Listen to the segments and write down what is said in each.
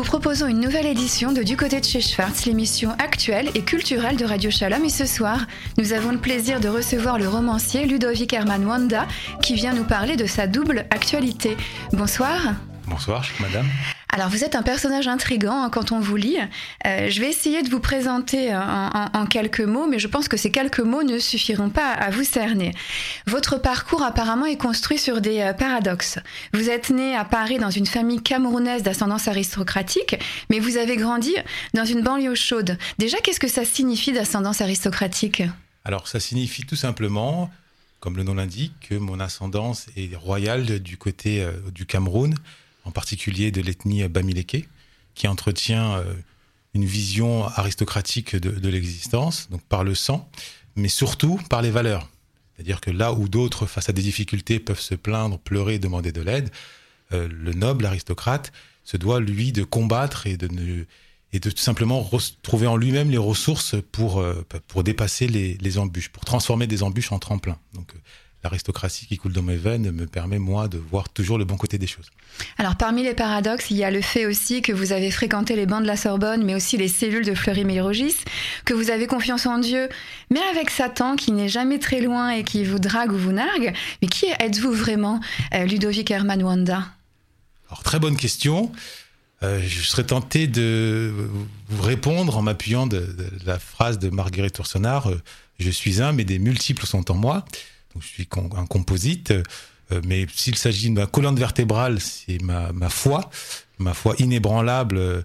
vous proposons une nouvelle édition de Du côté de chez Schwartz, l'émission actuelle et culturelle de Radio Shalom. Et ce soir, nous avons le plaisir de recevoir le romancier Ludovic Herman Wanda qui vient nous parler de sa double actualité. Bonsoir. Bonsoir, madame. Alors vous êtes un personnage intrigant hein, quand on vous lit. Euh, je vais essayer de vous présenter euh, en, quelques mots, mais je pense que ces quelques mots ne suffiront pas à vous cerner. Votre parcours apparemment est construit sur des euh, paradoxes. Vous êtes né à Paris dans une famille camerounaise d'ascendance aristocratique, mais vous avez grandi dans une banlieue chaude. Déjà, qu'est-ce que ça signifie d'ascendance aristocratique? Alors ça signifie tout simplement, comme le nom l'indique, que mon ascendance est royale du côté du Cameroun en particulier de l'ethnie Bamileke, qui entretient euh, une vision aristocratique de, l'existence, donc par le sang, mais surtout par les valeurs. C'est-à-dire que là où d'autres, face à des difficultés, peuvent se plaindre, pleurer, demander de l'aide, euh, le noble aristocrate se doit, lui, de combattre et de, et de tout simplement trouver en lui-même les ressources pour, euh, pour dépasser les, les, embûches, pour transformer des embûches en tremplin. Donc l'aristocratie qui coule dans mes veines me permet, moi, de voir toujours le bon côté des choses. Alors, parmi les paradoxes, il y a le fait aussi que vous avez fréquenté les bancs de la Sorbonne, mais aussi les cellules de Fleury-Mérogis, que vous avez confiance en Dieu, mais avec Satan qui n'est jamais très loin et qui vous drague ou vous nargue. Mais qui êtes-vous vraiment, euh, Ludovic Herman Wanda? Alors, très bonne question. Euh, je serais tenté de vous répondre en m'appuyant de, la phrase de Marguerite Yourcenar euh, Je suis un, mais des multiples sont en moi ». Je suis un composite. Euh, mais s'il s'agit de ma colonne vertébrale, c'est ma, foi, ma foi inébranlable, euh,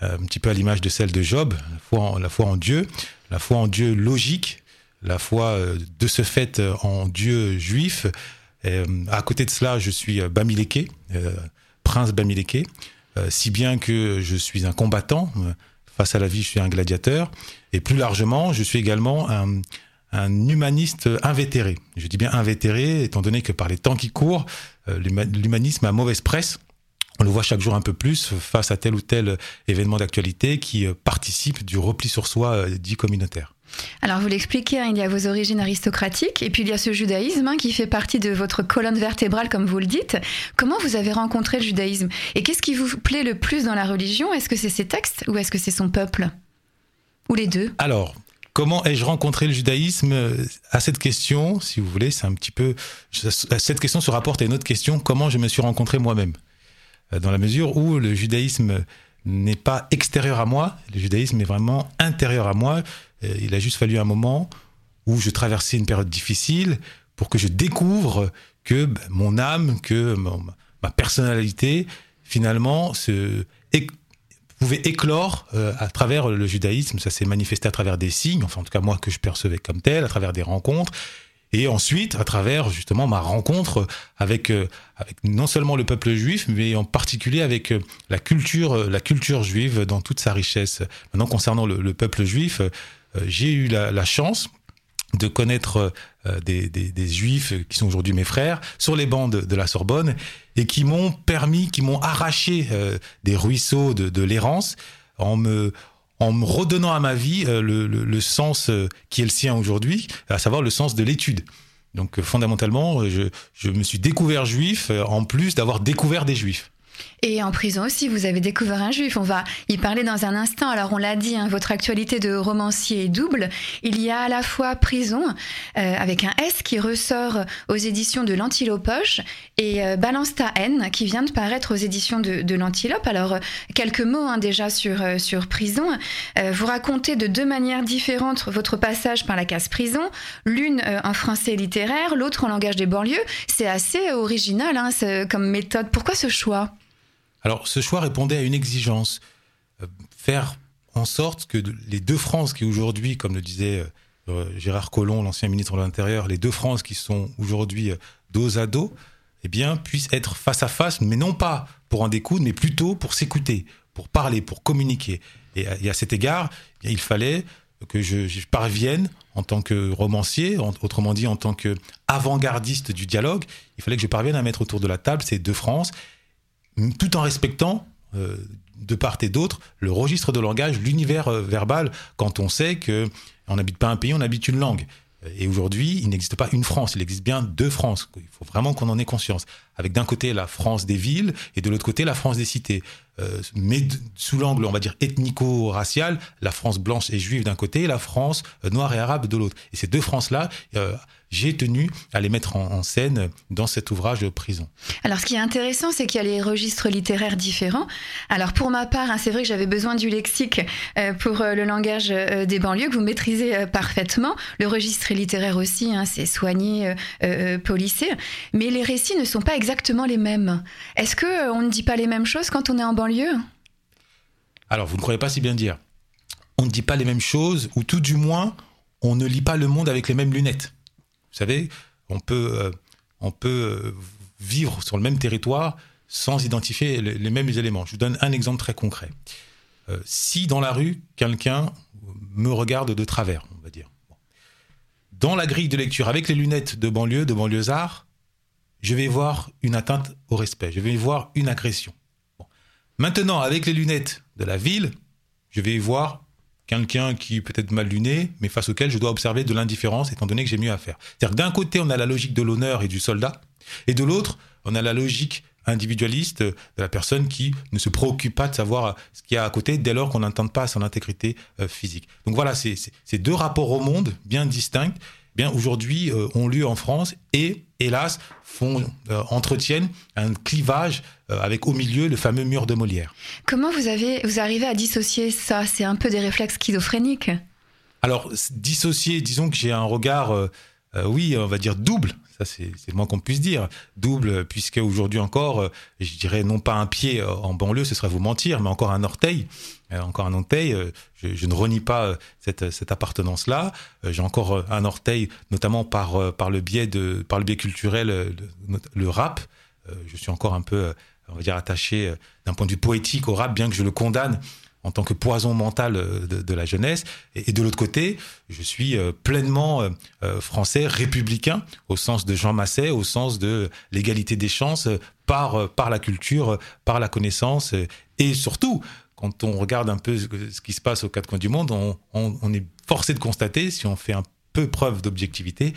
un petit peu à l'image de celle de Job, la foi, en, Dieu, la foi en Dieu logique, la foi euh, de ce fait en Dieu juif. à côté de cela, je suis Bamileke, prince Bamileke, si bien que je suis un combattant. Face à la vie, je suis un gladiateur. Et plus largement, je suis également un, un humaniste invétéré. Je dis bien invétéré, étant donné que par les temps qui courent, euh, l'humanisme a mauvaise presse. On le voit chaque jour un peu plus face à tel ou tel événement d'actualité qui euh, participe du repli sur soi euh, dit communautaire. Alors vous l'expliquez, hein, il y a vos origines aristocratiques et puis il y a ce judaïsme hein, qui fait partie de votre colonne vertébrale comme vous le dites. Comment vous avez rencontré le judaïsme Et qu'est-ce qui vous plaît le plus dans la religion? Est-ce que c'est ses textes ou est-ce que c'est son peuple? Ou les deux? Alors, Comment ai-je rencontré le judaïsme À cette question, si vous voulez, c'est un petit peu. Cette question se rapporte à une autre question comment je me suis rencontré moi-même? Euh, Dans la mesure où le judaïsme n'est pas extérieur à moi, le judaïsme est vraiment intérieur à moi. Euh, il a juste fallu un moment où je traversais une période difficile pour que je découvre que ben, mon âme, que ma personnalité, finalement, se pouvait éclore euh, à travers le judaïsme. Ça s'est manifesté à travers des signes, enfin en tout cas moi que je percevais comme tel, à travers des rencontres. Et ensuite, à travers justement ma rencontre avec, euh, non seulement le peuple juif, mais en particulier avec euh, la culture, la culture juive dans toute sa richesse. Maintenant, concernant le, peuple juif, j'ai eu la, chance de connaître euh, des, des, juifs qui sont aujourd'hui mes frères sur les bancs de, la Sorbonne et qui m'ont permis, qui m'ont arraché euh, des ruisseaux de, l'errance en me en me redonnant à ma vie euh, le, le, le, sens qui est le sien aujourd'hui, à savoir le sens de l'étude. Donc fondamentalement, je, je me suis découvert juif en plus d'avoir découvert des juifs. Et en prison aussi, vous avez découvert un juif. On va y parler dans un instant. Alors, on l'a dit, hein, votre actualité de romancier est double. Il y a à la fois prison, euh, avec un S qui ressort aux éditions de l'Antilopoche, et euh, Balance ta haine, qui vient de paraître aux éditions de, l'Antilope. Alors, euh, quelques mots hein, déjà sur, sur prison. vous racontez de deux manières différentes votre passage par la case prison, l'une en français littéraire, l'autre en langage des banlieues. C'est assez original hein, comme méthode. Pourquoi ce choix? Alors ce choix répondait à une exigence, euh, faire en sorte que les deux France qui aujourd'hui, comme le disait euh, Gérard Collomb, l'ancien ministre de l'Intérieur, les deux France qui sont aujourd'hui euh, dos à dos, eh bien, puissent être face à face, mais non pas pour en découdre, mais plutôt pour s'écouter, pour parler, pour communiquer. Et à, cet égard, eh il fallait que je, je, parvienne en tant que romancier, autrement dit en tant que avant-gardiste du dialogue, il fallait que je parvienne à mettre autour de la table ces deux France tout en respectant euh, de part et d'autre le registre de langage, l'univers euh, verbal, quand on sait que on n'habite pas un pays, on habite une langue. Et aujourd'hui, il n'existe pas une France, il existe bien deux France. Il faut vraiment qu'on en ait conscience. Avec d'un côté la France des villes et de l'autre côté la France des cités. Euh, mais sous l'angle, on va dire, ethnico-racial, la France blanche et juive d'un côté, la France euh, noire et arabe de l'autre. Et ces deux France-là, euh, j'ai tenu à les mettre en, scène dans cet ouvrage prison. Alors, ce qui est intéressant, c'est qu'il y a les registres littéraires différents. Alors, pour ma part, hein, c'est vrai que j'avais besoin du lexique pour le langage des banlieues que vous maîtrisez parfaitement. Le registre littéraire aussi, hein, c'est soigné, policé. Mais les récits ne sont pas exactement les mêmes. Est-ce que on ne dit pas les mêmes choses quand on est en banlieue? Alors, vous ne croyez pas si bien dire. On ne dit pas les mêmes choses, ou tout du moins, on ne lit pas le monde avec les mêmes lunettes. Vous savez, on peut, euh, on peut euh, vivre sur le même territoire sans identifier les, mêmes éléments. Je vous donne un exemple très concret. Euh, si dans la rue, quelqu'un me regarde de travers, on va dire, dans la grille de lecture, avec les lunettes de banlieue, de banlieusard, je vais voir une atteinte au respect, je vais voir une agression. Maintenant, avec les lunettes de la ville, je vais voir quelqu'un qui est peut-être mal luné, mais face auquel je dois observer de l'indifférence, étant donné que j'ai mieux à faire. C'est-à-dire d'un côté, on a la logique de l'honneur et du soldat, et de l'autre, on a la logique individualiste de la personne qui ne se préoccupe pas de savoir ce qu'il y a à côté dès lors qu'on n'entend pas son intégrité euh, physique. Donc voilà, c'est deux rapports au monde bien distincts bien aujourd'hui euh, ont lieu en France et hélas font euh, entretiennent un clivage euh, avec au milieu le fameux mur de Molière. Comment vous avez vous arrivez à dissocier ça? C'est un peu des réflexes schizophréniques. Alors dissocier, disons que j'ai un regard oui, on va dire double ça, c'est le moins qu'on puisse dire. Double, puisque aujourd'hui encore, euh, je dirais non pas un pied euh, en banlieue, ce serait vous mentir, mais encore un orteil. Euh, encore un orteil. Je, ne renie pas cette, cette appartenance-là. J'ai encore un orteil, notamment par, par, le, biais de, par le biais culturel, le, rap. Je suis encore un peu, on va dire, attaché d'un point de vue poétique au rap, bien que je le condamne en tant que poison mental euh, de, la jeunesse. Et, de l'autre côté, je suis euh, pleinement euh, français, républicain, au sens de Jean Masset, au sens de l'égalité des chances par, par la culture, par la connaissance. Et surtout, quand on regarde un peu ce qui se passe aux quatre coins du monde, on, est forcé de constater, si on fait un peu preuve d'objectivité,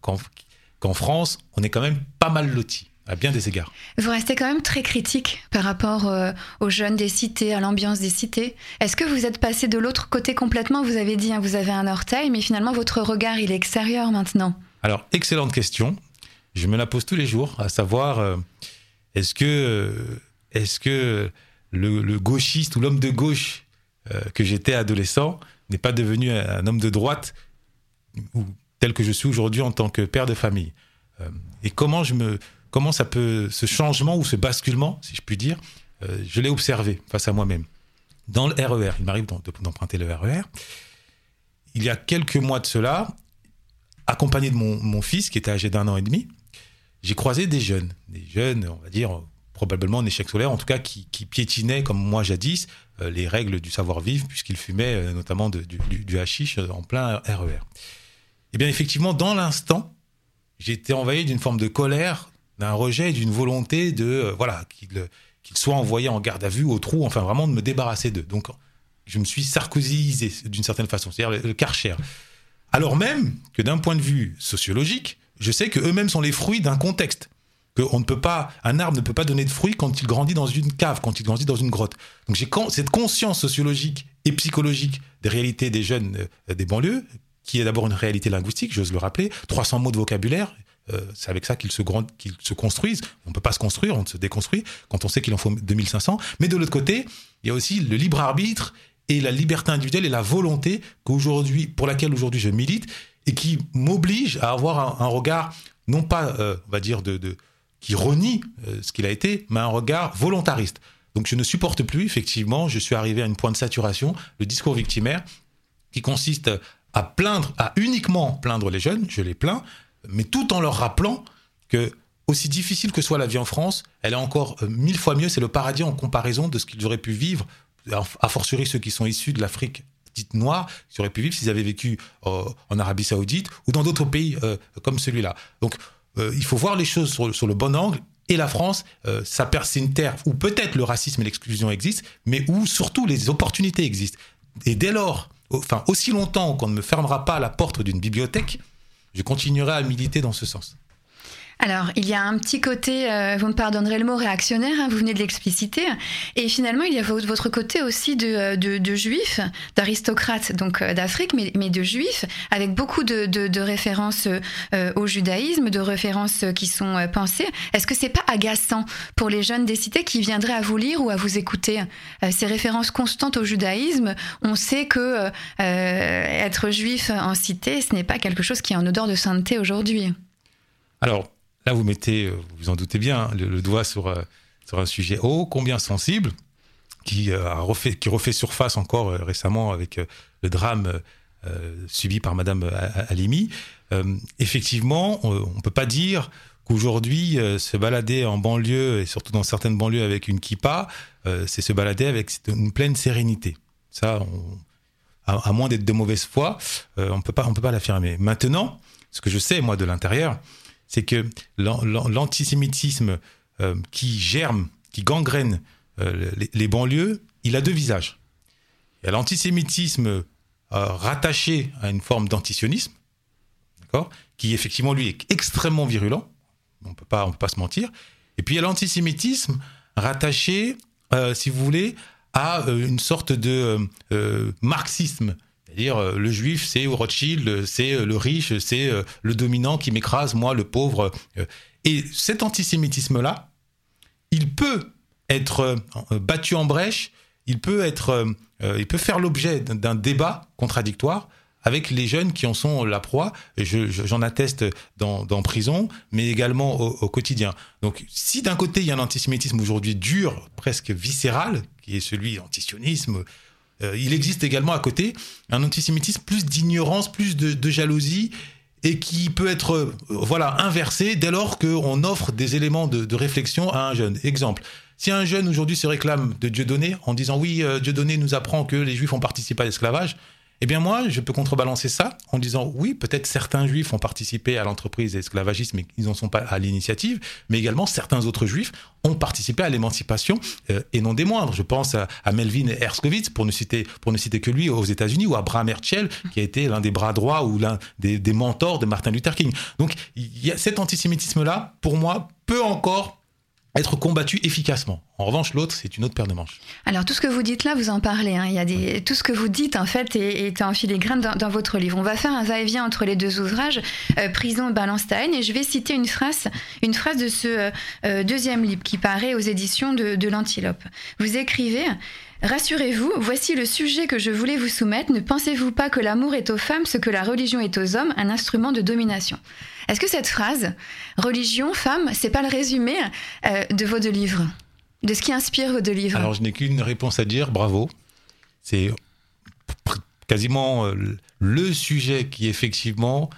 qu'en France, on est quand même pas mal loti à bien des égards. Vous restez quand même très critique par rapport euh, aux jeunes des cités, à l'ambiance des cités. Est-ce que vous êtes passé de l'autre côté complètement? Vous avez dit, hein, vous avez un orteil, mais finalement votre regard, il est extérieur maintenant. Alors, excellente question. Je me la pose tous les jours, à savoir, euh, est-ce que, euh, est-ce que le, gauchiste ou l'homme de gauche que j'étais adolescent n'est pas devenu un, homme de droite ou tel que je suis aujourd'hui en tant que père de famille? Et comment je me comment ça peut, ce changement ou ce basculement, si je puis dire, euh, je l'ai observé face à moi-même. Dans le RER, il m'arrive d'emprunter le RER. Il y a quelques mois de cela, accompagné de mon, fils qui était âgé d'un an et demi, j'ai croisé des jeunes, des jeunes, on va dire, probablement en échec scolaire, en tout cas qui, piétinaient, comme moi jadis, euh, les règles du savoir-vivre, puisqu'ils fumaient euh, notamment du, du, hashish en plein RER. Eh bien, effectivement, dans l'instant, j'ai été envahi d'une forme de colère d'un rejet, d'une volonté de euh, voilà qu'il soit envoyé en garde à vue au trou, enfin vraiment de me débarrasser d'eux. Donc je me suis sarkozisé d'une certaine façon, c'est-à-dire le, Karcher. Alors même que d'un point de vue sociologique, je sais que eux-mêmes sont les fruits d'un contexte. Que on ne peut pas, un arbre ne peut pas donner de fruits quand il grandit dans une cave, quand il grandit dans une grotte. Donc j'ai cette conscience sociologique et psychologique des réalités des jeunes euh, des banlieues, qui est d'abord une réalité linguistique, j'ose le rappeler, 300 mots de vocabulaire, euh, c'est avec ça qu'ils se, se construisent. On ne peut pas se construire, on se déconstruit quand on sait qu'il en faut 2500. Mais de l'autre côté, il y a aussi le libre arbitre et la liberté individuelle et la volonté pour laquelle aujourd'hui je milite et qui m'oblige à avoir un, regard, non pas, euh, on va dire, de, qui renie euh, ce qu'il a été, mais un regard volontariste. Donc je ne supporte plus, effectivement, je suis arrivé à une point de saturation, le discours victimaire, qui consiste à plaindre, à uniquement plaindre les jeunes, je les plains, mais tout en leur rappelant que aussi difficile que soit la vie en France, elle est encore euh, mille fois mieux, c'est le paradis en comparaison de ce qu'ils auraient pu vivre, a fortiori ceux qui sont issus de l'Afrique dite noire, qui auraient pu vivre s'ils avaient vécu euh, en Arabie Saoudite ou dans d'autres pays euh, comme celui-là. Donc il faut voir les choses sur, le bon angle. Et la France, ça c'est une terre où peut-être le racisme et l'exclusion existent, mais où surtout les opportunités existent. Et dès lors, enfin aussi longtemps qu'on ne me fermera pas la porte d'une bibliothèque, je continuerai à militer dans ce sens. Alors, il y a un petit côté, euh, vous me pardonnerez le mot réactionnaire, hein, vous venez de l'expliciter, et finalement, il y a votre côté aussi de, euh, de, juifs, d'aristocrates donc euh, d'Afrique, mais, mais, de juifs, avec beaucoup de, de, références au judaïsme, de références qui sont pensées. Est-ce que c'est pas agaçant pour les jeunes des cités qui viendraient à vous lire ou à vous écouter Ces références constantes au judaïsme, on sait que être juif en cité, ce n'est pas quelque chose qui est en odeur de sainteté aujourd'hui. Alors, Là, vous mettez, euh, vous en doutez bien, hein, le, doigt sur, euh, sur un sujet ô combien sensible, qui, euh, a refait, qui refait surface encore récemment avec le drame subi par Madame Alimi. effectivement, on ne peut pas dire qu'aujourd'hui, se balader en banlieue, et surtout dans certaines banlieues avec une kippa, c'est se balader avec une pleine sérénité. Ça, à, moins d'être de mauvaise foi, on ne peut pas l'affirmer. Maintenant, ce que je sais, moi, de l'intérieur, c'est que l'antisémitisme euh, qui germe, qui gangrène euh, les, banlieues, il a deux visages. Il y a l'antisémitisme euh, rattaché à une forme d'antisionisme, qui effectivement lui est extrêmement virulent. On on peut pas se mentir. Et puis il y a l'antisémitisme rattaché, si vous voulez, à une sorte de marxisme c'est-à-dire, euh, le juif, c'est Rothschild, c'est euh, le riche, c'est euh, le dominant qui m'écrase, moi, le pauvre. Et cet antisémitisme-là, il peut être battu en brèche, il peut, être, il peut faire l'objet d'un débat contradictoire avec les jeunes qui en sont la proie. J'en atteste dans, dans, prison, mais également au, au quotidien. Donc, si d'un côté, il y a un antisémitisme aujourd'hui dur, presque viscéral, qui est celui antisionisme, euh, il existe également à côté un antisémitisme plus d'ignorance, plus de, jalousie et qui peut être euh, voilà inversé dès lors qu'on offre des éléments de, réflexion à un jeune. Exemple, si un jeune aujourd'hui se réclame de Dieudonné en disant oui, euh, Dieudonné nous apprend que les juifs ont participé à l'esclavage, eh bien moi, je peux contrebalancer ça en disant oui, peut-être certains juifs ont participé à l'entreprise esclavagiste, mais ils n'en sont pas à l'initiative, mais également certains autres juifs ont participé à l'émancipation euh, et non des moindres. Je pense à, Melvin Herskowitz, pour ne citer pour ne citer que lui aux États-Unis, ou à Abraham Herschel, qui a été l'un des bras droits ou l'un des, des mentors de Martin Luther King. Donc y a cet antisémitisme-là, pour moi, peut encore être combattu efficacement. En revanche, l'autre, c'est une autre paire de manches. Alors, tout ce que vous dites là, vous en parlez. Hein. Il y a des... Tout ce que vous dites, en fait, est, en filigrane dans, dans, votre livre. On va faire un va-et-vient entre les deux ouvrages, euh, Prison, Balance et je vais citer une phrase, une phrase de ce euh, euh, deuxième livre qui paraît aux éditions de, de l'Antilope. Vous écrivez Rassurez-vous, voici le sujet que je voulais vous soumettre. Ne pensez-vous pas que l'amour est aux femmes ce que la religion est aux hommes, un instrument de domination? Est-ce que cette phrase, religion, femme, c'est pas le résumé euh, de vos deux livres? De ce qui inspire vos deux livres? Alors, je n'ai qu'une réponse à dire, bravo. C'est quasiment euh, le sujet qui, effectivement,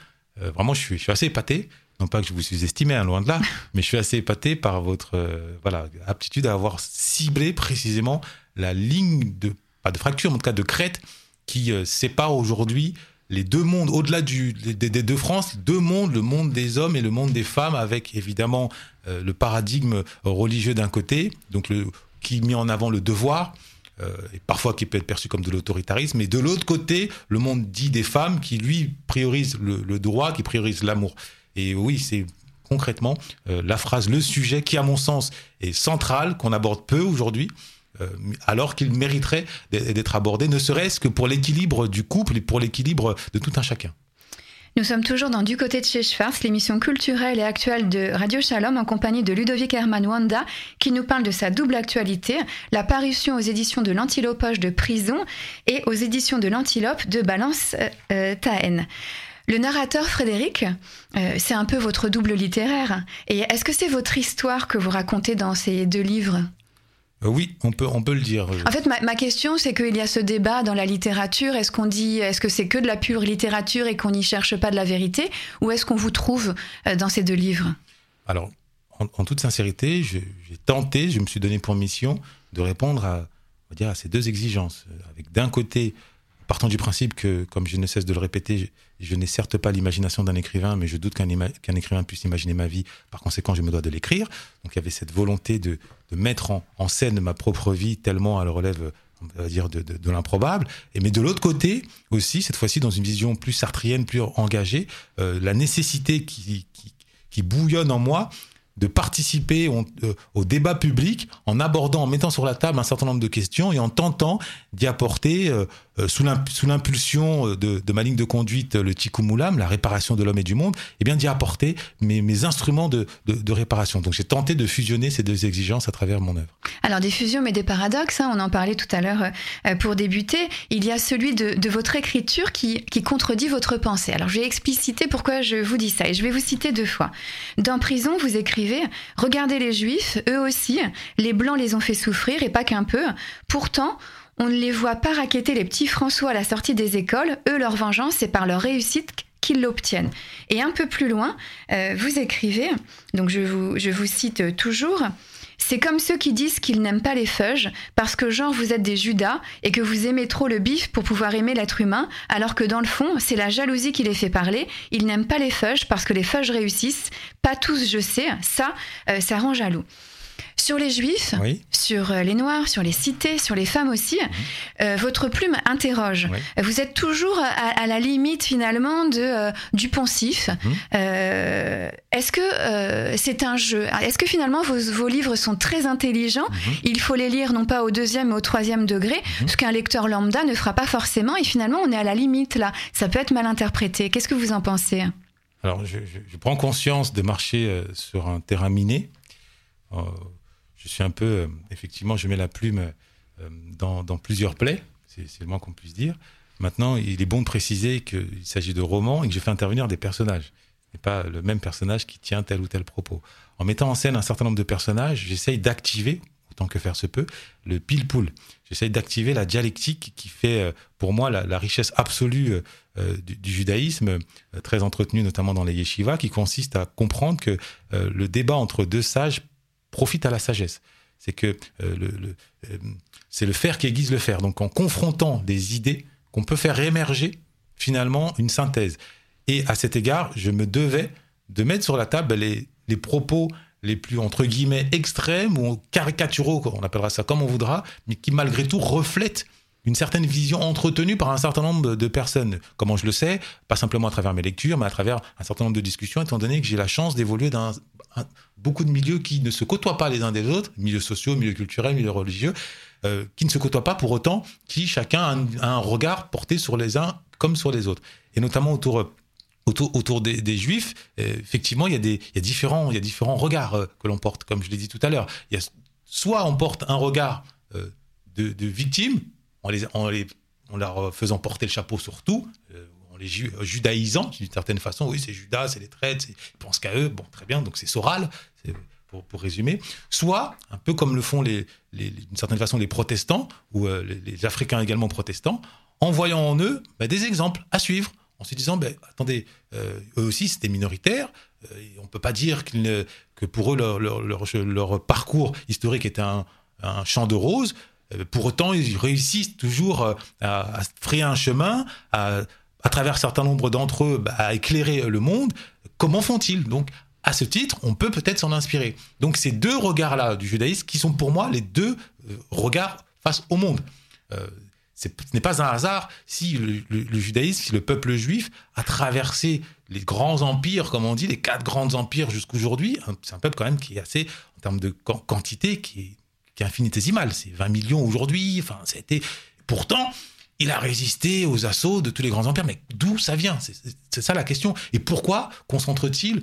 euh, vraiment, je suis, je suis assez épaté non pas que je vous sous-estimez, hein, loin de là, mais je suis assez épaté par votre voilà aptitude à avoir ciblé précisément la ligne de, pas de fracture, mais en tout cas de crête, qui euh, sépare aujourd'hui les deux mondes, au-delà des, des, deux France, deux mondes, le monde des hommes et le monde des femmes, avec évidemment euh, le paradigme religieux d'un côté, donc le, qui met en avant le devoir, euh, et parfois qui peut être perçu comme de l'autoritarisme, et de l'autre côté, le monde dit des femmes, qui lui priorise le, droit, qui priorise l'amour. Et oui, c'est concrètement la phrase, le sujet qui, à mon sens, est central, qu'on aborde peu aujourd'hui, euh, alors qu'il mériterait d'être abordé, ne serait-ce que pour l'équilibre du couple et pour l'équilibre de tout un chacun. Nous sommes toujours dans Du côté de chez Schwarz, l'émission culturelle et actuelle de Radio Shalom en compagnie de Ludovic Herman Wanda qui nous parle de sa double actualité, la parution aux éditions de l'Antilopoche de Prison et aux éditions de l'Antilope de Balance euh, euh Taen. Le narrateur Frédéric, euh, c'est un peu votre double littéraire. Et est-ce que c'est votre histoire que vous racontez dans ces deux livres? Euh, oui, on peut, on peut le dire. En fait, ma, question, c'est qu'il y a ce débat dans la littérature. Est-ce qu'on dit, est-ce que c'est que de la pure littérature et qu'on n'y cherche pas de la vérité, ou est-ce qu'on vous trouve euh, dans ces deux livres? Alors, en, toute sincérité, j'ai tenté, je me suis donné pour mission de répondre à, on va dire, à ces deux exigences. Avec d'un côté partant du principe que, comme je ne cesse de le répéter, je, n'ai certes pas l'imagination d'un écrivain, mais je doute qu'un écrivain puisse imaginer ma vie. Par conséquent, je me dois de l'écrire. Donc il y avait cette volonté de, mettre en, scène ma propre vie tellement elle relève de, l'improbable. Et mais de l'autre côté aussi, cette fois-ci dans une vision plus sartrienne, plus engagée, euh, la nécessité qui, bouillonne en moi de participer euh, au débat public en abordant, en mettant sur la table un certain nombre de questions et en tentant d'y apporter, euh, sous l'impulsion de, ma ligne de conduite, le Tikkun la réparation de l'homme et du monde, eh bien d'y apporter mes, mes instruments de, de, réparation. Donc j'ai tenté de fusionner ces deux exigences à travers mon œuvre. Alors des fusions mais des paradoxes, hein, on en parlait tout à l'heure pour débuter. Il y a celui de, de votre écriture qui, qui contredit votre pensée. Alors je vais expliciter pourquoi je vous dis ça et je vais vous citer deux fois. Dans Prison, vous écrivez Regardez les Juifs, eux aussi, les Blancs les ont fait souffrir et pas qu'un peu. Pourtant, on ne les voit pas raqueter les petits François à la sortie des écoles. Eux, leur vengeance, c'est par leur réussite qu'ils l'obtiennent. Et un peu plus loin, euh, vous écrivez, donc je vous, je vous cite toujours, c'est comme ceux qui disent qu'ils n'aiment pas les feuges parce que genre vous êtes des Judas et que vous aimez trop le bif pour pouvoir aimer l'être humain, alors que dans le fond, c'est la jalousie qui les fait parler. Ils n'aiment pas les feuges parce que les feuges réussissent. Pas tous, je sais, ça, euh, ça rend jaloux sur les juifs, sur euh, les noirs, sur les cités, sur les femmes aussi, mhm. euh, votre plume interroge. Vous êtes toujours à, la limite finalement de, euh, du poncif. Mhm. Est-ce que c'est un jeu? Est-ce que finalement vos, livres sont très intelligents? Mhm. Il faut les lire non pas au deuxième mais au troisième degré, ce qu'un lecteur lambda ne fera pas forcément. Et finalement, on est à la limite là. Ça peut être mal interprété. Qu'est-ce que vous en pensez? Alors, je, prends conscience de marcher sur un terrain miné je suis un peu, euh, effectivement, je mets la plume euh, dans, plusieurs plaies, c'est le moins qu'on puisse dire. Maintenant, il est bon de préciser qu'il s'agit de romans et que je fais intervenir des personnages, et pas le même personnage qui tient tel ou tel propos. En mettant en scène un certain nombre de personnages, j'essaye d'activer, autant que faire se peut, le pile-poule. J'essaye d'activer la dialectique qui fait, euh, pour moi, la, richesse absolue du, judaïsme, très entretenu notamment dans les yeshivas, qui consiste à comprendre que le débat entre deux sages profite à la sagesse. C'est que euh, le, euh, c'est le faire qui aiguise le faire. Donc en confrontant des idées, qu'on peut faire émerger finalement une synthèse. Et à cet égard, je me devais de mettre sur la table les, les propos les plus entre guillemets extrêmes ou caricaturaux, on appellera ça comme on voudra, mais qui malgré tout reflètent une certaine vision entretenue par un certain nombre de personnes. Comment je le sais? Pas simplement à travers mes lectures, mais à travers un certain nombre de discussions, étant donné que j'ai la chance d'évoluer dans beaucoup de milieux qui ne se côtoient pas les uns des autres, milieux sociaux, milieux culturels, milieux religieux, euh, qui ne se côtoient pas pour autant, qui chacun a un, regard porté sur les uns comme sur les autres. Et notamment autour autour, autour des, juifs, euh, effectivement, il y, a des, il, y a différents, il y a différents regards euh, que l'on porte, comme je l'ai dit tout à l'heure. Soit on porte un regard de victime, en, les, en, les, en, leur faisant porter le chapeau sur tout, euh, en les judaïsant d'une certaine façon. Oui, c'est Judas, c'est les traîtres, ils pensent qu'à eux. Bon, très bien, donc c'est Soral, pour, pour, résumer. Soit, un peu comme le font les, d'une certaine façon les protestants, ou euh, les, Africains également protestants, en voyant en eux bah, des exemples à suivre, en se disant, ben attendez, euh, eux aussi c'était minoritaire, on ne peut pas dire que pour eux leur, leur, leur, parcours historique était un, un champ de roses. Euh, pour autant, ils réussissent toujours euh, à, frayer un chemin, à, travers un certain nombre d'entre eux, bah, à éclairer le monde. Comment font-ils? Donc, à ce titre, on peut peut-être s'en inspirer. Donc, ces deux regards-là du judaïsme qui sont pour moi les deux euh, regards face au monde. ce n'est pas un hasard si le, judaïsme, si le peuple juif a traversé les grands empires, comme on dit, les quatre grands empires jusqu'aujourd'hui. C'est un peuple quand même qui est assez, en termes de quantité, qui est qui est infinitésimal. C'est 20 millions aujourd'hui. Enfin, c'était. Pourtant, il a résisté aux assauts de tous les grands empires. Mais d'où ça vient? C'est ça la question. Et pourquoi concentre-t-il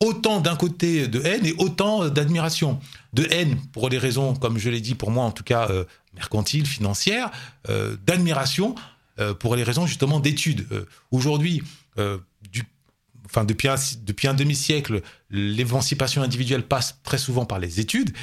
autant d'un côté de haine et autant d'admiration? De haine pour des raisons, comme je l'ai dit, pour moi en tout cas, euh, mercantiles, financières, euh, d'admiration euh, pour les raisons justement d'études. Aujourd'hui, du enfin depuis un, depuis un demi-siècle, l'émancipation individuelle passe très souvent par les études.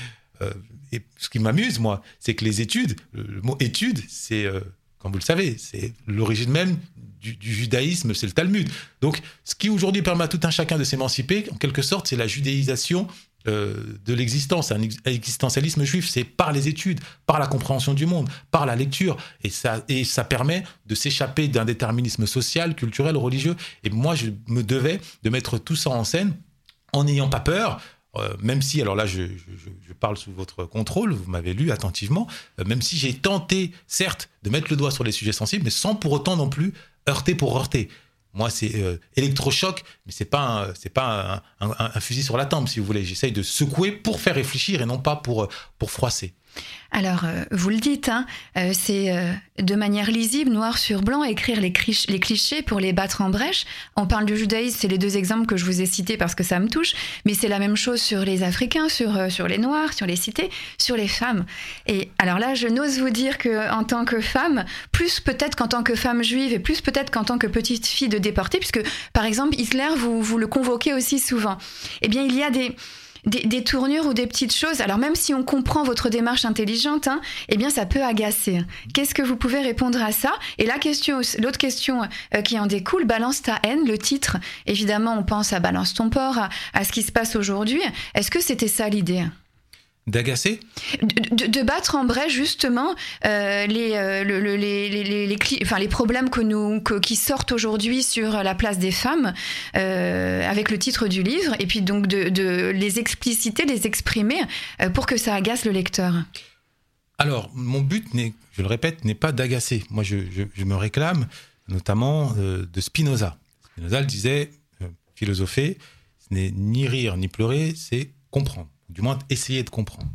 Et ce qui m'amuse, moi, c'est que les études, le mot étude, c'est, euh, comme vous le savez, c'est l'origine même du, judaïsme, c'est le Talmud. Donc, ce qui aujourd'hui permet à tout un chacun de s'émanciper, en quelque sorte, c'est la judéisation euh, de l'existence, un existentialisme juif, c'est par les études, par la compréhension du monde, par la lecture, et ça, et ça permet de s'échapper d'un déterminisme social, culturel, religieux. Et moi, je me devais de mettre tout ça en scène en n'ayant pas peur, même si, alors là, je, parle sous votre contrôle, vous m'avez lu attentivement, euh, même si j'ai tenté, certes, de mettre le doigt sur les sujets sensibles, mais sans pour autant non plus heurter pour heurter. Moi, c'est euh, électrochoc, mais c'est pas c'est pas un, fusil sur la tempe, si vous voulez. J'essaye de secouer pour faire réfléchir et non pas pour pour froisser. Alors, euh, vous le dites, hein, euh, c'est euh, de manière lisible, noir sur blanc, écrire les, clichés pour les battre en brèche. On parle du judaïsme, c'est les deux exemples que je vous ai cités parce que ça me touche, mais c'est la même chose sur les Africains, sur, sur les Noirs, sur les cités, sur les femmes. Et alors là, je n'ose vous dire qu'en tant que femme, plus peut-être qu'en tant que femme juive et plus peut-être qu'en tant que petite fille de déportée, puisque par exemple, Hitler, vous, vous le convoquez aussi souvent, eh bien, il y a des des, tournures ou des petites choses. Alors même si on comprend votre démarche intelligente, hein, eh bien ça peut agacer. Qu'est-ce que vous pouvez répondre à ça? Et la question, l'autre question euh, qui en découle, balance ta haine, le titre. Évidemment, on pense à balance ton porc, à ce qui se passe aujourd'hui. Est-ce que c'était ça l'idée? D'agacer de, battre en brèche justement euh, les, euh, les, les, enfin, les problèmes que nous, qui sortent aujourd'hui sur la place des femmes euh, avec le titre du livre et puis donc de, les expliciter, les exprimer pour que ça agace le lecteur. Alors, mon but, je le répète, n'est pas d'agacer. Moi, je, je, me réclame notamment de Spinoza. Spinoza le disait, philosopher, ce n'est ni rire ni pleurer, c'est comprendre du moins essayer de comprendre.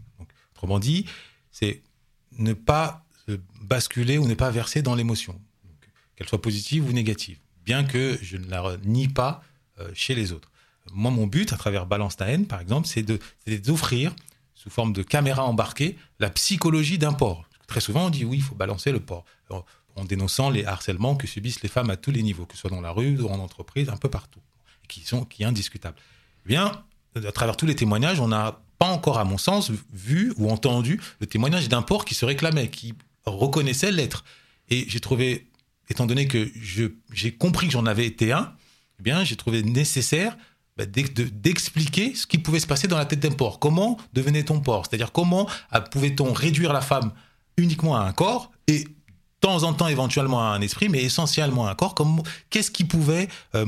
autrement dit, c'est ne pas basculer ou ne pas verser dans l'émotion, qu'elle soit positive ou négative, bien que je ne la nie pas euh, chez les autres. Moi, mon but, à travers Balance ta haine, par exemple, c'est d'offrir, sous forme de caméra embarquée, la psychologie d'un port. Très souvent, on dit oui, il faut balancer le port, en dénonçant les harcèlements que subissent les femmes à tous les niveaux, que ce soit dans la rue ou en entreprise, un peu partout, qui sont qui est indiscutable. Eh bien, à travers tous les témoignages, on n'a pas encore, à mon sens, vu ou entendu le témoignage d'un port qui se réclamait, qui reconnaissait l'être. Et j'ai trouvé, étant donné que j'ai compris que j'en avais été un, eh bien, j'ai trouvé nécessaire bah, d'expliquer ce qui pouvait se passer dans la tête d'un porc. Comment devenait-on porc? C'est-à-dire comment pouvait-on réduire la femme uniquement à un corps et de temps en temps éventuellement à un esprit, mais essentiellement à un corps? Qu'est-ce qui pouvait euh,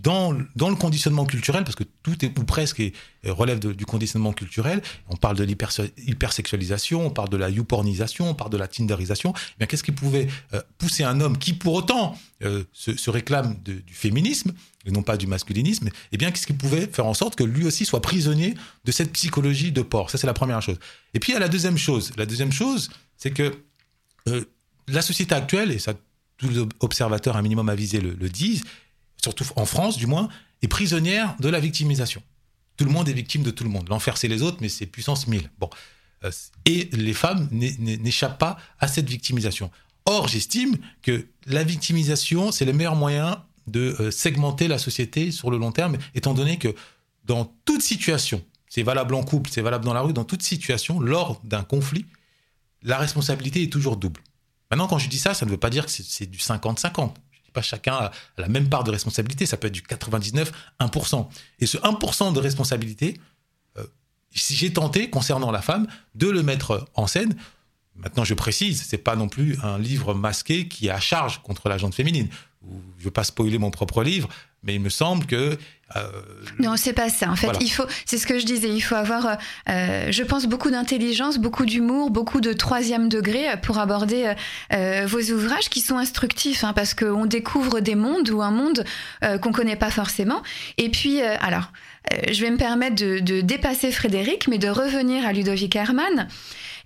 dans, le conditionnement culturel, parce que tout est ou presque relève du conditionnement culturel, on parle de l'hypersexualisation, on parle de la youpornisation, on parle de la tinderisation, eh qu'est-ce qui pouvait euh, pousser un homme qui pour autant euh, se, réclame du féminisme et non pas du masculinisme, eh bien qu'est-ce qui pouvait faire en sorte que lui aussi soit prisonnier de cette psychologie de porc? Ça c'est la première chose. Et puis il y a la deuxième chose. La deuxième chose, c'est que euh, la société actuelle, et ça tous les observateurs un minimum avisés le disent, surtout en France du moins, est prisonnière de la victimisation. Tout le monde est victime de tout le monde. L'enfer, c'est les autres, mais c'est puissance 1000. Bon. Euh, et les femmes n'échappent pas à cette victimisation. Or, j'estime que la victimisation, c'est le meilleur moyen de euh, segmenter la société sur le long terme, étant donné que dans toute situation, c'est valable en couple, c'est valable dans la rue, dans toute situation, lors d'un conflit, la responsabilité est toujours double. Maintenant, quand je dis ça, ça ne veut pas dire que c'est du 50-50 pas chacun a la même part de responsabilité. Ça peut être du 99, 1%. Et ce 1% de responsabilité, euh, j'ai tenté, concernant la femme, de le mettre en scène. Maintenant, je précise, c'est pas non plus un livre masqué qui est à charge contre la gente féminine. Je veux pas spoiler mon propre livre, mais il me semble que euh, non, c'est pas ça. En fait, il faut, c'est ce que je disais, il faut avoir, euh, je pense, beaucoup d'intelligence, beaucoup d'humour, beaucoup de troisième degré pour aborder euh, vos ouvrages qui sont instructifs, hein, parce qu'on découvre des mondes ou un monde qu'on connaît pas forcément. Et puis, alors, je vais me permettre de, de, dépasser Frédéric, mais de revenir à Ludovic Herman.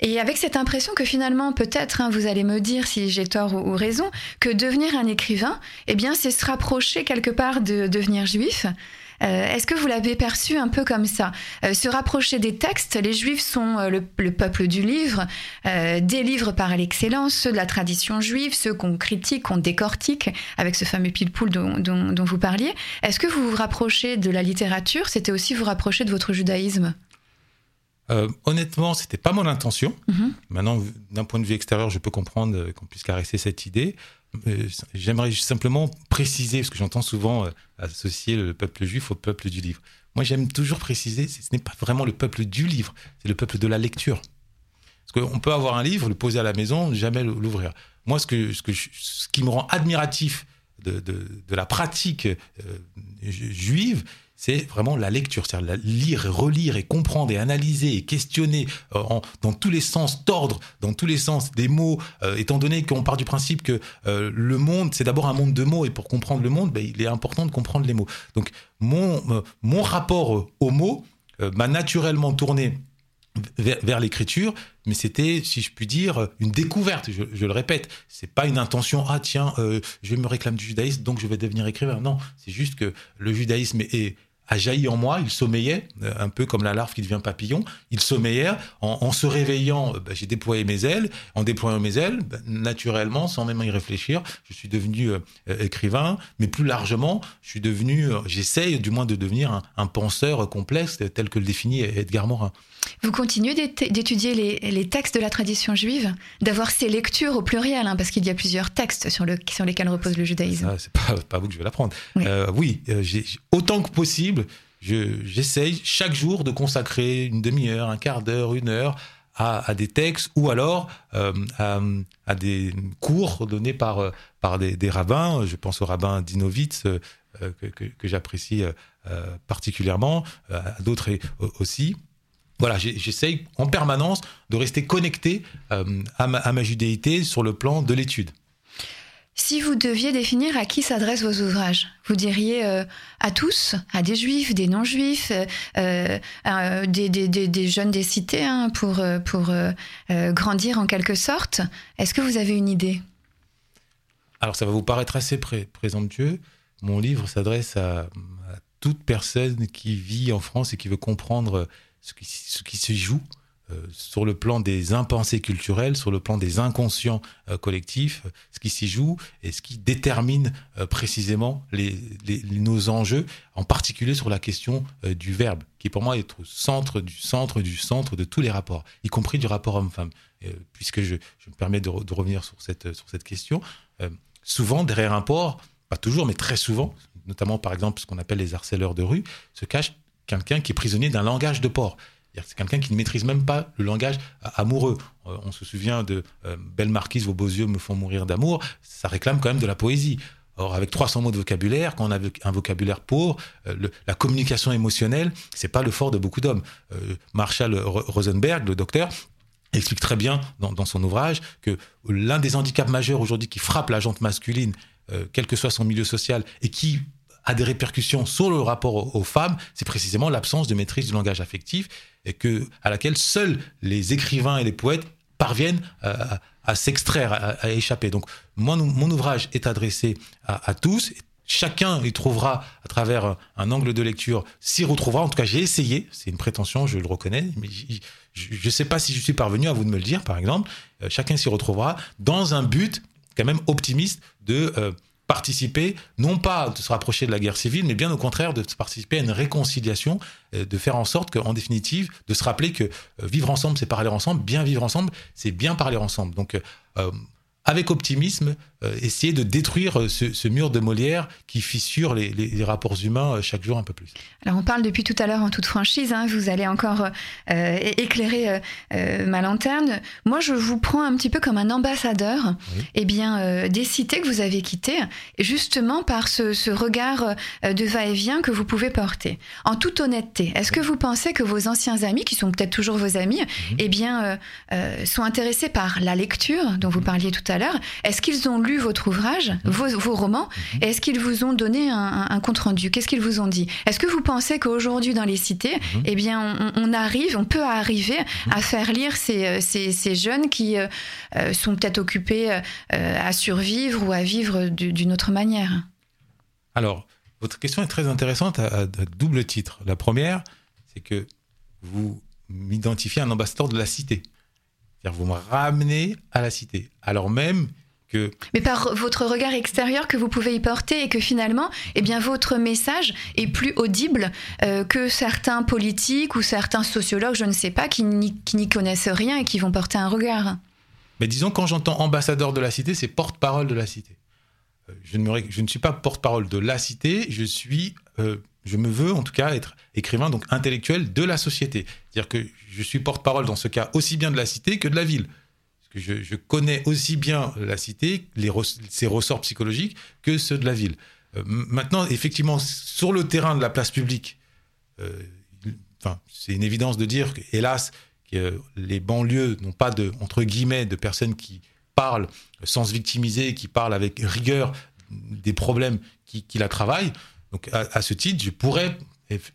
Et avec cette impression que finalement, peut-être, hein, vous allez me dire si j'ai tort ou, raison, que devenir un écrivain, eh bien, c'est se rapprocher quelque part de devenir juif. Euh, est-ce que vous l'avez perçu un peu comme ça? Euh, Se rapprocher des textes, les Juifs sont euh, le, peuple du livre, des livres par l'excellence, ceux de la tradition juive, ceux qu'on critique, qu'on décortique, avec ce fameux pile-poule dont, dont, vous parliez. Est-ce que vous vous rapprochez de la littérature? C'était aussi vous rapprocher de votre judaïsme? Euh, honnêtement, c'était pas mon intention. Mhm. Maintenant, d'un point de vue extérieur, je peux comprendre qu'on puisse caresser cette idée. Euh, j'aimerais simplement préciser, parce que j'entends souvent euh, associer le peuple juif au peuple du livre. Moi, j'aime toujours préciser, ce n'est pas vraiment le peuple du livre, c'est le peuple de la lecture. Parce qu'on peut avoir un livre, le poser à la maison, jamais l'ouvrir. Moi, ce, que, ce, que ce qui me rend admiratif de, de, de la pratique juive, c'est vraiment la lecture, c'est-à-dire lire relire et comprendre et analyser et questionner euh, dans tous les sens, tordre dans tous les sens des mots, euh, étant donné qu'on part du principe que euh, le monde, c'est d'abord un monde de mots, et pour comprendre le monde, ben, il est important de comprendre les mots. Donc mon, mon rapport aux mots m'a naturellement tourné vers, l'écriture, mais c'était, si je puis dire, une découverte. Je, le répète, c'est pas une intention. Ah tiens, je me réclame du judaïsme, donc je vais devenir écrivain. Non, c'est juste que le judaïsme est, a jailli en moi, il sommeillait, euh, un peu comme la larve qui devient papillon, il sommeillait, en, se réveillant, euh, bah, j'ai déployé mes ailes, en déployant mes ailes, bah, naturellement, sans même y réfléchir, je suis devenu euh, écrivain, mais plus largement, je suis devenu, j'essaye du moins de devenir un, penseur complexe, tel que le définit Edgar Morin. Vous continuez d'étudier les, textes de la tradition juive, d'avoir ces lectures au pluriel, hein, parce qu'il y a plusieurs textes sur, le, sur lesquels repose le judaïsme. C'est pas, pas vous que je vais l'apprendre. oui, oui autant que possible, j'essaye chaque jour de consacrer une demi-heure, un quart d'heure, une heure à, des textes ou alors euh, à, des cours donnés par, euh, par des, rabbins. Je pense au rabbin Dinovitz, euh, que, j'apprécie particulièrement, à d'autres aussi. Voilà, j'essaye en permanence de rester connecté à ma judéité sur le plan de l'étude. Si vous deviez définir à qui s'adressent vos ouvrages, vous diriez euh, à tous, à des juifs, des non-juifs, euh, euh, des, jeunes des cités, hein, pour, pour grandir en quelque sorte. Est-ce que vous avez une idée? Alors ça va vous paraître assez présomptueux. Mon livre s'adresse à, toute personne qui vit en France et qui veut comprendre ce qui, ce qui se joue sur le plan des impensés culturels, sur le plan des inconscients euh, collectifs, ce qui s'y joue et ce qui détermine euh, précisément nos enjeux, en particulier sur la question du verbe, qui pour moi est au centre du centre du centre de tous les rapports, y compris du rapport homme-femme. puisque je, me permets de, revenir sur cette, sur cette question, souvent derrière un port, pas toujours, mais très souvent, notamment par exemple ce qu'on appelle les harceleurs de rue, se cache quelqu'un qui est prisonnier d'un langage de port. C'est quelqu'un qui ne maîtrise même pas le langage amoureux. Euh, on se souvient de euh, Belle Marquise, vos beaux yeux me font mourir d'amour. Ça réclame quand même de la poésie. Or, avec 300 mots de vocabulaire, quand on a un vocabulaire pauvre, euh, la communication émotionnelle, c'est pas le fort de beaucoup d'hommes. Marshall Rosenberg, le docteur, explique très bien dans, son ouvrage que l'un des handicaps majeurs aujourd'hui qui frappe la jante masculine, quel que soit son milieu social, et qui a des répercussions sur le rapport aux, femmes, c'est précisément l'absence de maîtrise du langage affectif et que, à laquelle seuls les écrivains et les poètes parviennent à, s'extraire, à, échapper. Donc, moi, mon ouvrage est adressé à, tous. Chacun y trouvera, à travers un angle de lecture, s'y retrouvera. En tout cas, j'ai essayé. C'est une prétention, je le reconnais, mais je ne sais pas si je suis parvenu à vous de me le dire, par exemple. Euh, chacun s'y retrouvera dans un but quand même optimiste de euh, participer, non pas de se rapprocher de la guerre civile, mais bien au contraire de participer à une réconciliation, euh, de faire en sorte qu'en définitive, de se rappeler que euh, vivre ensemble, c'est parler ensemble, bien vivre ensemble, c'est bien parler ensemble. Donc, euh, avec optimisme, euh, essayer de détruire euh, ce, mur de Molière qui fissure les, rapports humains euh, chaque jour un peu plus. Alors on parle depuis tout à l'heure en toute franchise, hein, vous allez encore éclairer ma lanterne. Moi je vous prends un petit peu comme un ambassadeur eh bien, des cités que vous avez quittées, justement par ce, regard de va-et-vient que vous pouvez porter. En toute honnêteté, est-ce que vous pensez que vos anciens amis, qui sont peut-être toujours vos amis, mhm. eh bien, sont intéressés par la lecture dont vous parliez tout à l'heure Est-ce qu'ils ont lu votre ouvrage, mhm. vos, romans, mhm. est-ce qu'ils vous ont donné un, compte-rendu? Qu'est-ce qu'ils vous ont dit? Est-ce que vous pensez qu'aujourd'hui, dans les cités, mhm. eh bien, on, arrive, on peut arriver à faire lire ces, euh, ces, jeunes qui euh, euh, sont peut-être occupés à survivre ou à vivre d'une autre manière? Alors, votre question est très intéressante à, double titre. La première, c'est que vous m'identifiez un ambassadeur de la cité. C'est-à-dire vous me ramenez à la cité, alors même mais par votre regard extérieur que vous pouvez y porter et que finalement, eh bien, votre message est plus audible euh, que certains politiques ou certains sociologues, je ne sais pas, qui n'y connaissent rien et qui vont porter un regard. Mais disons, quand j'entends ambassadeur de la cité, c'est porte-parole de la cité. Euh, je ne, je ne suis pas porte-parole de la cité, je suis, euh, je me veux en tout cas être écrivain, donc intellectuel de la société. C'est-à-dire que je suis porte-parole dans ce cas aussi bien de la cité que de la ville je, connais aussi bien la cité, ses ressorts psychologiques, que ceux de la ville. maintenant, effectivement, sur le terrain de la place publique, enfin, c'est une évidence de dire que, hélas, que les banlieues n'ont pas de, entre guillemets, de personnes qui parlent sans se victimiser, qui parlent avec rigueur des problèmes qui, la travaillent. Donc, à, ce titre, je pourrais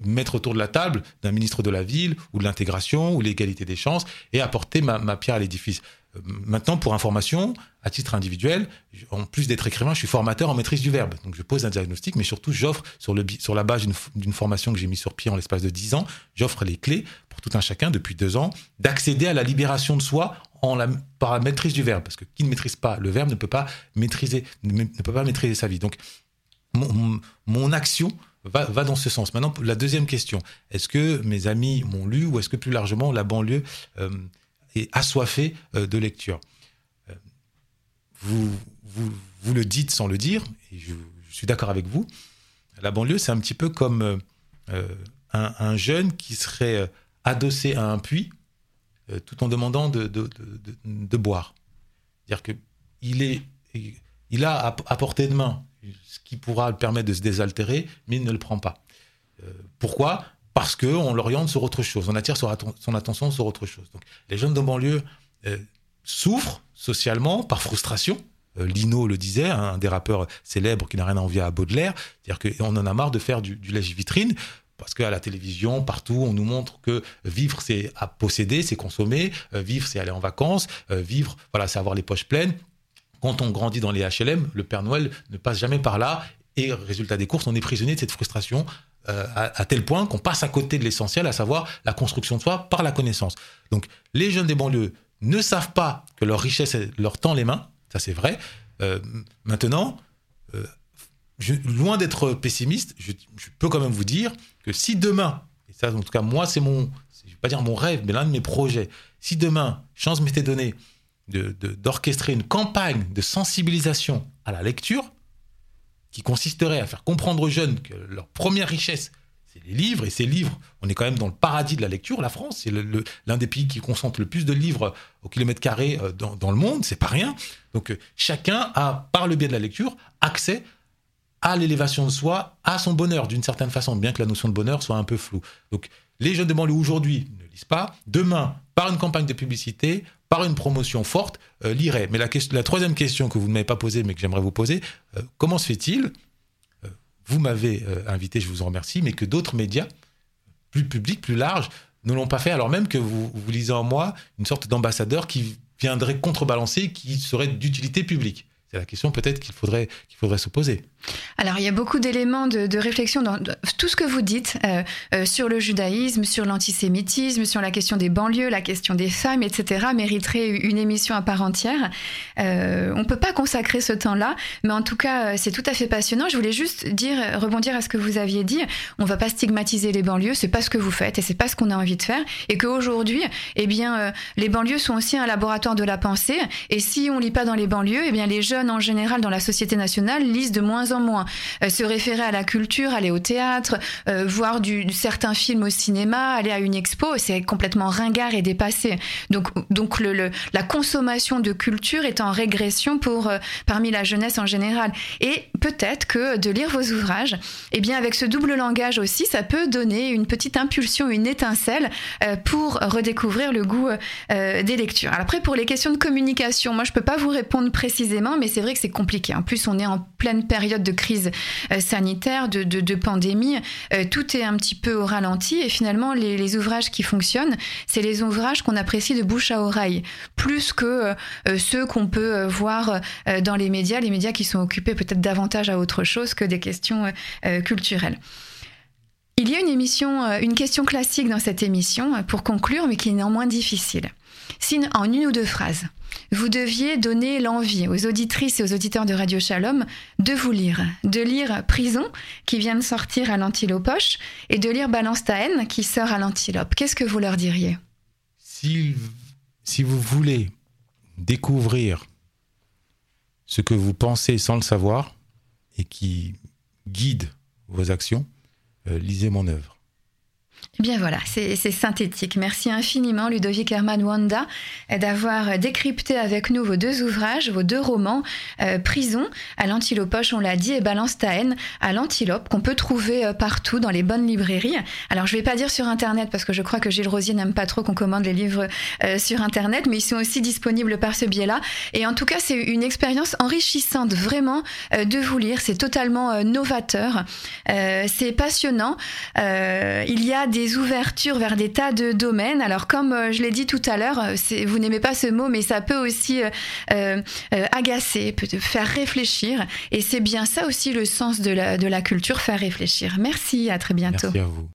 mettre autour de la table d'un ministre de la ville ou de l'intégration ou l'égalité des chances et apporter ma, pierre à l'édifice. Euh, maintenant, pour information, à titre individuel, en plus d'être écrivain, je suis formateur en maîtrise du verbe. Donc je pose un diagnostic, mais surtout j'offre sur, sur la base d'une formation que j'ai mise sur pied en l'espace de 10 ans, j'offre les clés pour tout un chacun depuis deux ans d'accéder à la libération de soi en la, par la maîtrise du verbe. Parce que qui ne maîtrise pas le verbe ne peut pas maîtriser, ne, peut pas maîtriser sa vie. Donc mon, mon action va, dans ce sens. Maintenant, la deuxième question, est-ce que mes amis m'ont lu ou est-ce que plus largement la banlieue euh, est assoiffée euh, de lecture? Euh, vous, vous, vous, le dites sans le dire, et je, suis d'accord avec vous. La banlieue, c'est un petit peu comme un, jeune qui serait adossé à un puits tout en demandant de, boire. C'est-à-dire qu'il il a à portée de main ce qui pourra le permettre de se désaltérer, mais il ne le prend pas. Euh, pourquoi? Parce qu'on l'oriente sur autre chose, on attire son, attention sur autre chose. Donc, les jeunes de banlieue euh, souffrent socialement par frustration. Euh, Lino le disait, un des rappeurs célèbres qui n'a rien à à Baudelaire, c'est-à-dire qu'on en a marre de faire du, du lèche-vitrine, parce qu'à la télévision, partout, on nous montre que vivre, c'est à posséder, c'est consommer, vivre, c'est aller en vacances, vivre, voilà, c'est avoir les poches pleines, quand on grandit dans les HLM, le Père Noël ne passe jamais par là. Et résultat des courses, on est prisonnier de cette frustration euh, à, tel point qu'on passe à côté de l'essentiel, à savoir la construction de soi par la connaissance. Donc les jeunes des banlieues ne savent pas que leur richesse leur tend les mains, ça c'est vrai. Euh, maintenant, euh, loin d'être pessimiste, je, peux quand même vous dire que si demain, et ça en tout cas moi c'est mon, je vais pas dire mon rêve, mais l'un de mes projets, si demain, chance m'était donnée d'orchestrer une campagne de sensibilisation à la lecture qui consisterait à faire comprendre aux jeunes que leur première richesse, c'est les livres. Et ces livres, on est quand même dans le paradis de la lecture. La France, c'est l'un des pays qui concentre le plus de livres au kilomètre carré euh, dans, le monde. C'est pas rien. Donc euh, chacun a, par le biais de la lecture, accès à l'élévation de soi, à son bonheur d'une certaine façon, bien que la notion de bonheur soit un peu floue. Donc les jeunes de aujourd'hui ne lisent pas. Demain, par une campagne de publicité, par une promotion forte, euh. Mais la, troisième question que vous ne m'avez pas posée, mais que j'aimerais vous poser, euh, comment se fait-il, euh, vous m'avez invité, je vous en remercie, mais que d'autres médias, plus publics, plus larges, ne l'ont pas fait, alors même que vous lisez en moi une sorte d'ambassadeur qui viendrait contrebalancer, qui serait d'utilité publique? C'est la question peut-être qu'il faudrait, qu'il faudrait se poser. Alors, il y a beaucoup d'éléments de, réflexion dans tout ce que vous dites euh, euh, sur le judaïsme, sur l'antisémitisme, sur la question des banlieues, la question des femmes, etc. mériterait une émission à part entière. Euh, on ne peut pas consacrer ce temps-là, mais en tout cas, c'est tout à fait passionnant. Je voulais juste dire, rebondir à ce que vous aviez dit. On ne va pas stigmatiser les banlieues, c'est pas ce que vous faites et c'est pas ce qu'on a envie de faire. Et qu'aujourd'hui, eh bien, les banlieues sont aussi un laboratoire de la pensée. Et si on lit pas dans les banlieues, eh bien, les jeunes en général dans la société nationale lisent de moins en moins. Euh, se référer à la culture, aller au théâtre, euh, voir certains films au cinéma, aller à une expo, c'est complètement ringard et dépassé. Donc, donc la consommation de culture est en régression pour euh, parmi la jeunesse en général. Et peut-être que de lire vos ouvrages, eh bien avec ce double langage aussi, ça peut donner une petite impulsion, une étincelle pour redécouvrir le goût des lectures. Après, pour les questions de communication, moi je peux pas vous répondre précisément, mais c'est vrai que c'est compliqué. En plus, on est en pleine période de crise euh, sanitaire, de, de, pandémie. Euh, tout est un petit peu au ralenti et finalement, les, ouvrages qui fonctionnent, c'est les ouvrages qu'on apprécie de bouche à oreille, plus que euh, ceux qu'on peut voir dans les médias, les médias qui sont occupés peut-être davantage à autre chose que des questions culturelles. Il y a une émission, une question classique dans cette émission pour conclure, mais qui est néanmoins difficile. Si en une ou deux phrases, vous deviez donner l'envie aux auditrices et aux auditeurs de Radio Shalom de vous lire, de lire Prison, qui vient de sortir à l'Antilopoche, et de lire Balance ta haine, qui sort à l'Antilope. Qu'est-ce que vous leur diriez? Si, vous voulez découvrir ce que vous pensez sans le savoir et qui guide vos actions, euh, lisez mon œuvre. Eh bien voilà, c'est synthétique. Merci infiniment Ludovic Herman Wanda d'avoir décrypté avec nous vos deux ouvrages, vos deux romans, euh, Prison à l'Antilopoche, on l'a dit, et Balance ta haine à l'Antilope, qu'on peut trouver euh, partout dans les bonnes librairies. Alors je vais pas dire sur Internet parce que je crois que Gilles Rosier n'aime pas trop qu'on commande les livres euh, sur Internet, mais ils sont aussi disponibles par ce biais-là. Et en tout cas, c'est une expérience enrichissante vraiment de vous lire. C'est totalement novateur, c'est passionnant. il y a des ouvertures vers des tas de domaines. Alors comme euh, je l'ai dit tout à l'heure, euh, vous n'aimez pas ce mot, mais ça peut aussi euh, agacer, peut faire réfléchir. Et c'est bien ça aussi le sens de la, de la culture, faire réfléchir. Merci, à très bientôt. Merci à vous.